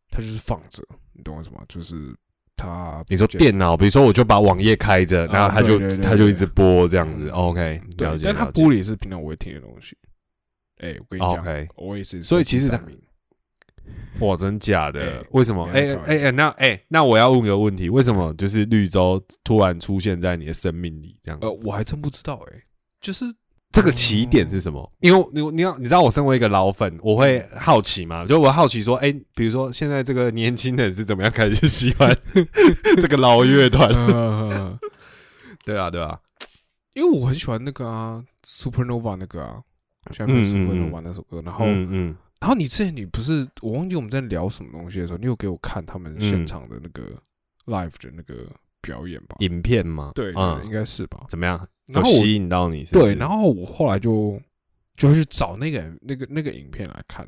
它就是放着，你懂我意思吗？就是它你说电脑，比如说我就把网页开着，啊然后它就它就一直播这样子。嗯 OK，对了解。但它播也是平常我会听的东西。哎、我跟你讲 OK 我也是，所以其实它它哇，真假的哎？为什么？哎哎哎，那哎，那我要问个问题，为什么就是绿洲突然出现在你的生命里这样？呃，我还真不知道哎、就是这个起点是什么？因为你你要你知道，我身为一个老粉，我会好奇嘛，就我好奇说，哎，比如说现在这个年轻人是怎么样开始喜欢 (laughs) 这个老乐团？呃，(laughs) 对啊，对啊，因为我很喜欢那个啊，Supernova 那个啊，像嗯嗯 Supernova 那首歌，然后嗯嗯，然后你之前你不是我忘记我们在聊什么东西的时候，你有给我看他们现嗯场的那个 live 的那个表演吧？影片吗，对，嗯应，该是吧？怎么样？有吸引到你？对，然后我后来就就会去找那个那个那个影片来看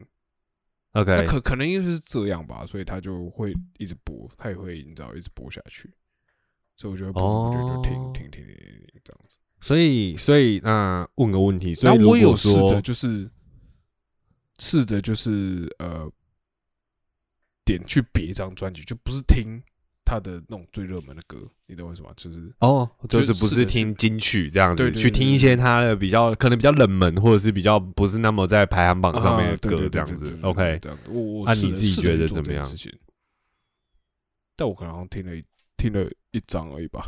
，OK，可可能因为是这样吧，所以他就会一直播，他也会你知道一直播下去，所以我觉得不知不觉就听哦听听听听听这样子。所以所以那问个问题，所以我有果说试着就是试着就是呃点去别一张专辑，就不是听他的那种最热门的歌，你懂我意思吗？就是哦，就就是不是听金曲这样子，去听一些他的比较可能比较冷门，或者是比较不是那么在排行榜上面的歌这样子 OK，这样子。我我啊你自己觉得怎么样但我可能听了一听了一张而已吧。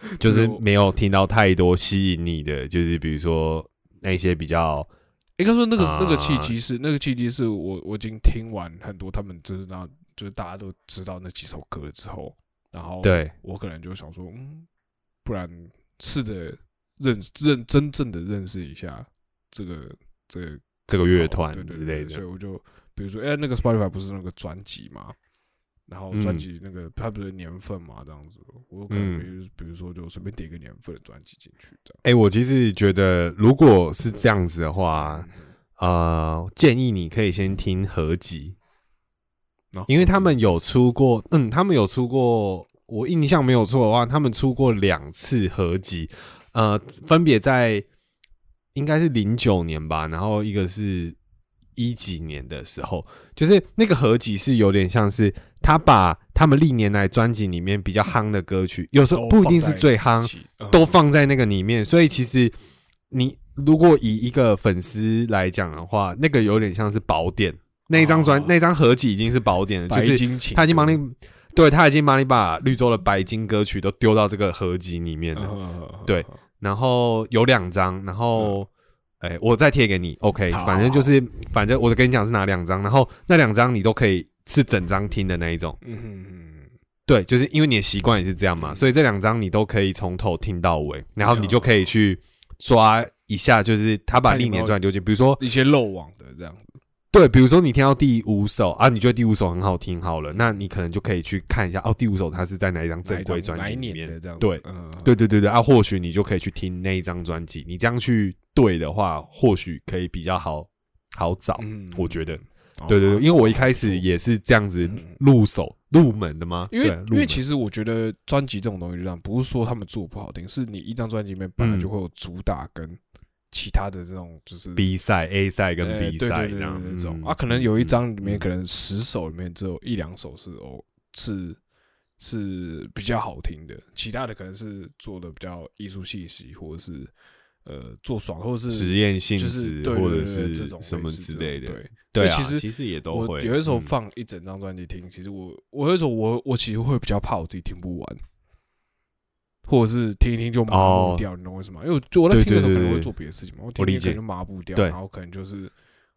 (laughs) 就是没有听到太多吸引你的，就是比如说那些比较应该说那个那个啊契机是那个契机是我我已经听完很多他们就是那就是大家都知道那几首歌之后，然后对我可能就想说，嗯，不然试着认认真正的认识一下这个这个这个乐团之类的。所以我就比如说，哎、那个 Spotify 不是那个专辑嘛，然后专嗯。辑那个它不是年份嘛，这样子，我可嗯。能比如比如说就随便点一个年份的专辑进去，这样。哎，我其实觉得，如果是这样子的话，嗯呃，建议你可以先听合集，因为他们有出过，嗯，他们有出过，我印象没有错的话，他们出过两次合集，呃，分别在应该是零九年吧，然后一个是一几年的时候，就是那个合集是有点像是他把他们历年来专辑里面比较夯的歌曲，有时候不一定是最夯，都放在那个里面，所以其实你如果以一个粉丝来讲的话，那个有点像是宝典，那一张专、哦。那张合集已经是宝典了，就是他已经帮歌你，对他已经帮你把绿洲的白金歌曲都丢到这个合集里面了，嗯对然后有两张，然后。哎、我再贴给你，OK，反正就是，反正我跟你讲是哪两张，然后那两张你都可以是整张听的那一种，嗯哼嗯对，就是因为你的习惯也是这样嘛，嗯。所以这两张你都可以从头听到尾，然后你就可以去抓一下，就是他把历年专辑丢进，比如说一些漏网的这样子，对，比如说你听到第五首啊，你觉得第五首很好听，好了，那你可能就可以去看一下哦，第五首它是在哪一张正规专辑里面。年的？这样子，对嗯，对对对对啊，或许你就可以去听那一张专辑，你这样去对的话，或许可以比较好好找。嗯我觉得，哦对对对，因为我一开始也是这样子嗯。入手入门的嘛？因为因为其实我觉得专辑这种东西就这样，不是说他们做不好听，是你一张专辑里面本来嗯就会有主打跟其他的这种就是 B 赛 A 赛跟呃 B 赛这样那种。嗯啊，可能有一张里面嗯可能十首里面只有一两首是哦是是比较好听的，其他的可能是做的比较艺术气息或者是呃做爽，或者是实验性质，或者是这种什么之类的。对，对啊，其实其实也都会。有的时候放一整张专辑听，其实我我有时候我我其实会比较怕我自己听不完，或者是听一听就麻木掉，你懂为什么？因为我在听的时候可能会做别的事情嘛，我听一听就麻木掉，然后可能就是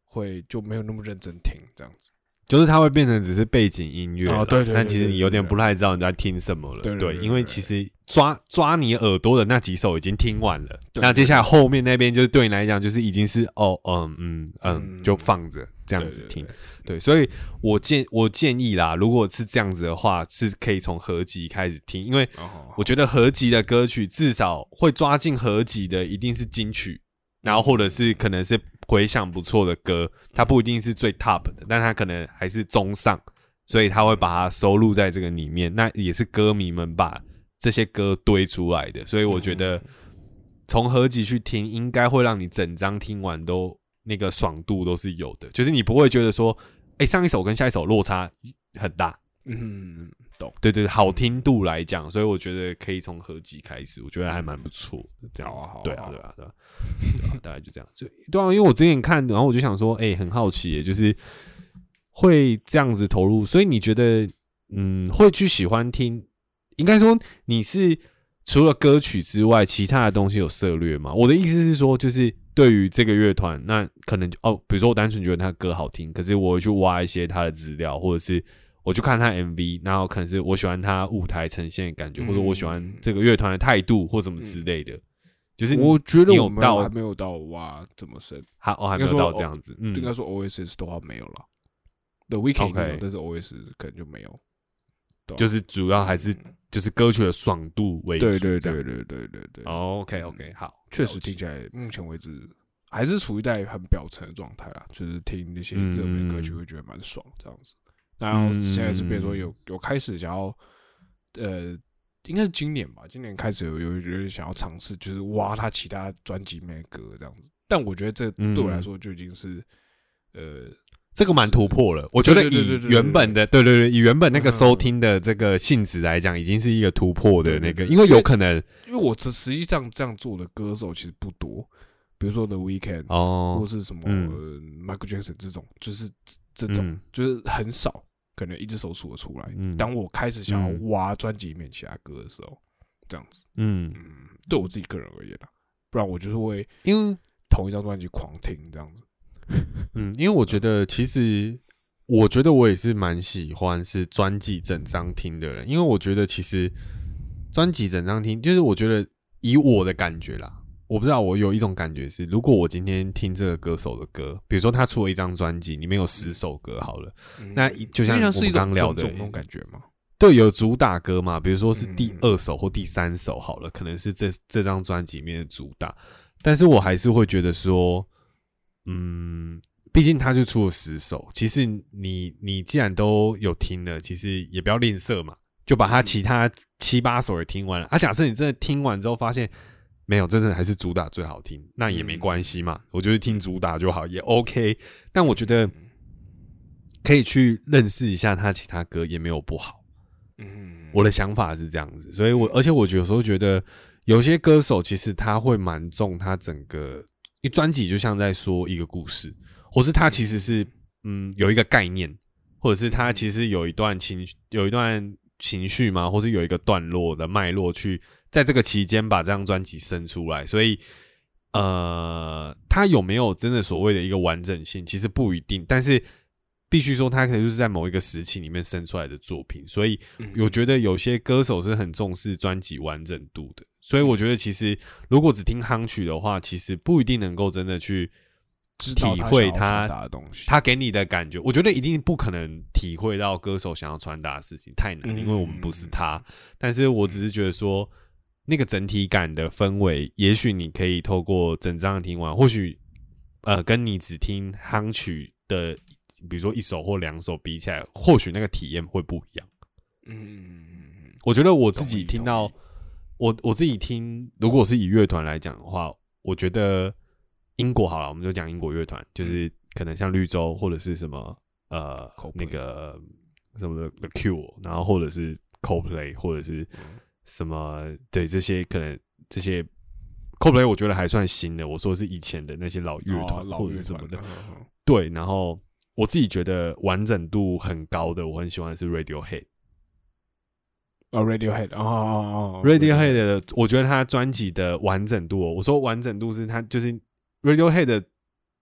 会就没有那么认真听这样子。就是它会变成只是背景音乐，哦对对，但其实你有点不太知道你在听什么了，对，因为其实抓抓你耳朵的那几首已经听完了，那接下来后面那边就是对你来讲就是已经是哦，嗯嗯嗯，就放着这样子听，对，所以我建我建议啦，如果是这样子的话，是可以从合集开始听，因为我觉得合集的歌曲至少会抓进合集的一定是金曲，然后或者是可能是。回响不错的歌，它不一定是最 top 的，但它可能还是中上，所以他会把它收录在这个里面。那也是歌迷们把这些歌堆出来的，所以我觉得从合集去听，应该会让你整张听完都那个爽度都是有的，就是你不会觉得说，哎，上一首跟下一首落差很大。嗯，懂。对对，好听度来讲，所以我觉得可以从合集开始，我觉得还蛮不错。这样子，对啊，对啊，对啊。(laughs) 大概就这样，就对啊，因为我之前看，然后我就想说，哎，很好奇，就是会这样子投入，所以你觉得，嗯，会去喜欢听？应该说，你是除了歌曲之外，其他的东西有涉略吗？我的意思是说，就是对于这个乐团，那可能哦，比如说我单纯觉得他歌好听，可是我会去挖一些他的资料，或者是我去看他 MV，然后可能是我喜欢他舞台呈现的感觉，或者我喜欢这个乐团的态度或什么之类的。就是我觉得我们还没有到哇这么深，还我还没有到这样子，应该说 O S S 的话没有了，The Weekend 但是 O S 可能就没有，就是主要还是就是歌曲的爽度为主，对对对对对对对，OK OK 好，确实听起来目前为止还是处于在很表层的状态啦，就是听那些热门歌曲会觉得蛮爽这样子，然后现在是比如说有有开始想要呃。应该是今年吧，今年开始有有有点想要尝试，就是挖他其他专辑里面的歌这样子。但我觉得这对我来说就已经是，呃，这个蛮突破了。我觉得以原本的，对对对，以原本那个收听的这个性质来讲，已经是一个突破的那个。因为有可能，因为我实实际上这样做的歌手其实不多，比如说 The Weeknd 哦，或是什么 Michael Jackson 这种，就是这种就是很少。可能一只手数得出来。当我开始想要挖专辑里面其他歌的时候，这样子，嗯嗯，对我自己个人而言啊，不然我就是会因为同一张专辑狂听这样子。(laughs) 嗯，因为我觉得其实，我觉得我也是蛮喜欢是专辑整张听的人，因为我觉得其实专辑整张听，就是我觉得以我的感觉啦。我不知道，我有一种感觉是，如果我今天听这个歌手的歌，比如说他出了一张专辑，里面有十首歌，好了，那就像我们刚聊的那种感觉吗？对，有主打歌嘛，比如说是第二首或第三首，好了，可能是这这张专辑里面的主打，但是我还是会觉得说，嗯，毕竟他就出了十首，其实你你既然都有听了，其实也不要吝啬嘛，就把他其他七八首也听完了。啊，假设你真的听完之后发现。没有，真的还是主打最好听，那也没关系嘛。我就是听主打就好，也 OK。但我觉得可以去认识一下他其他歌，也没有不好。嗯，我的想法是这样子，所以我而且我有时候觉得有些歌手其实他会蛮重他整个一专辑，就像在说一个故事，或是他其实是嗯有一个概念，或者是他其实有一段情有一段情绪吗，或是有一个段落的脉络去。在这个期间把这张专辑生出来，所以呃，它有没有真的所谓的一个完整性，其实不一定。但是必须说，它可能就是在某一个时期里面生出来的作品。所以我觉得有些歌手是很重视专辑完整度的。所以我觉得，其实如果只听夯曲的话，其实不一定能够真的去体会他的东西，他给你的感觉。我觉得一定不可能体会到歌手想要传达的事情，太难，因为我们不是他。但是我只是觉得说。那个整体感的氛围，也许你可以透过整张听完，或许呃，跟你只听夯曲的，比如说一首或两首比起来，或许那个体验会不一样。嗯，我觉得我自己听到，我我自己听，如果是以乐团来讲的话，我觉得英国好了，我们就讲英国乐团，就是可能像绿洲或者是什么呃那个什么的 The Cure，然后或者是 Coldplay，或者是。什么？对这些可能这些，Coldplay 我觉得还算新的。我说是以前的那些老乐团或者什么的。对，然后我自己觉得完整度很高的，我很喜欢的是 Radiohead。哦，Radiohead，哦哦哦，Radiohead 的，我觉得他专辑的完整度，我说完整度是他就是 Radiohead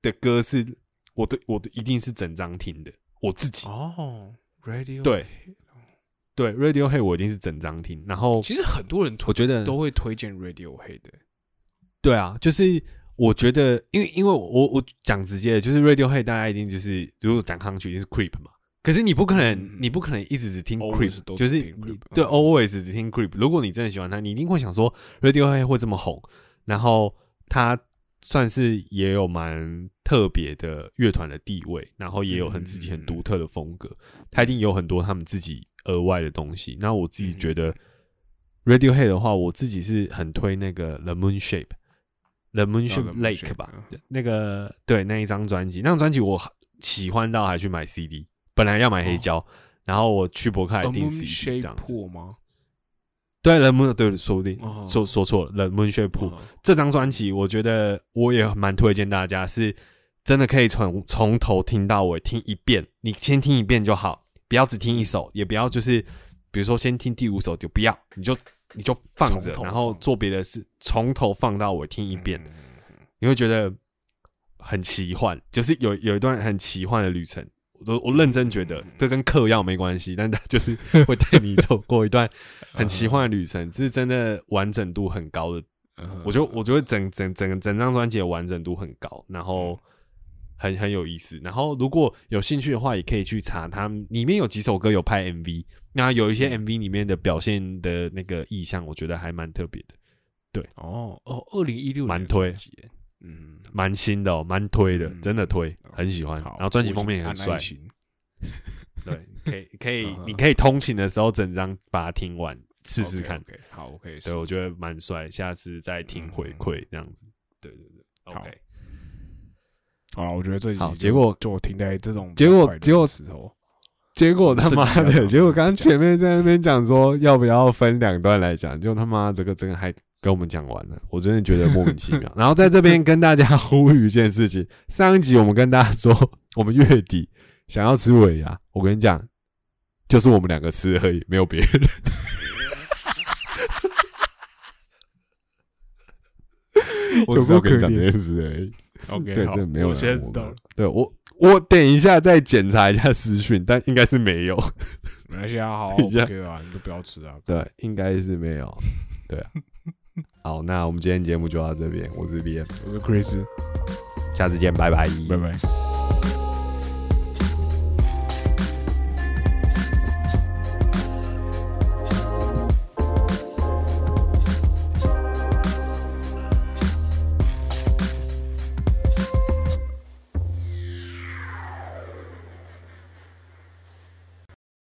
的歌是，我对我的一定是整张听的，我自己哦，Radio 对对 Radiohead 我一定是整张听，然后其实很多人我觉得都会推荐 Radiohead，对啊，就是我觉得因为因为我我讲直接的，就是 Radiohead 大家一定就是如果讲上去一定是 Creep 嘛。可是你不可能，你不可能一直只听 Creep，就是对 Always 只听 Creep。如果你真的喜欢他，你一定会想说 Radiohead 会这么红，然后他算是也有蛮特别的乐团的地位，然后也有很自己很独特的风格，他一定有很多他们自己额外的东西。那我自己觉得 Radiohead 的话，我自己是很推那个 The Moon Shape，The Moon Shape Lake 吧，那个对那一张专辑，那张专辑我喜欢到还去买 CD。本来要买黑胶，然后我去博客来订 CD 这样子吗？对，冷木对，说不定说说错了。冷门血铺这张专辑，我觉得我也蛮推荐大家，是真的可以从从头听到尾听一遍。你先听一遍就好，不要只听一首，也不要就是比如说先听第五首就不要，你就你就放着，然后做别的事，从头放到尾听一遍，你会觉得很奇幻，就是有有一段很奇幻的旅程。我我认真觉得这跟嗑药没关系，但他就是会带你走过一段 (laughs) 很奇幻的旅程，是真的完整度很高的。我觉得我觉得整整整个整张专辑的完整度很高，然后很很有意思。然后如果有兴趣的话，也可以去查，他里面有几首歌有拍 MV，那有一些 MV 里面的表现的那个意象，我觉得还蛮特别的。对，哦哦，二零一六蛮推。嗯，蛮新的哦，蛮推的，真的推，很喜欢。然后专辑封面也很帅。(laughs) 对，可以可以，你可以通勤的时候整张把它听完试试看。好，OK。对，我觉得蛮帅，下次再听回馈这样子。对对对，OK。好了，我觉得这好结果就停在这种结果结果石头，结果他妈的，结果刚刚前面在那边讲说要不要分两段来讲，就他妈这个这个还。跟我们讲完了，我真的觉得莫名其妙。(laughs) 然后在这边跟大家呼吁一件事情：上一集我们跟大家说，我们月底想要吃尾牙，我跟你讲，就是我们两个吃而已，没有别人。(laughs) 我只要跟你讲这件事而已。OK，对，这没有。我现在知道了。对我，我等一下再检查一下私讯，但应该是没有。没关系啊，好，OK 啊，你就不要吃啊。对，应该是没有。对啊。(laughs) 好，那我们今天节目就到这边。我是 B M，我是 Chris，下次见，拜拜，拜拜。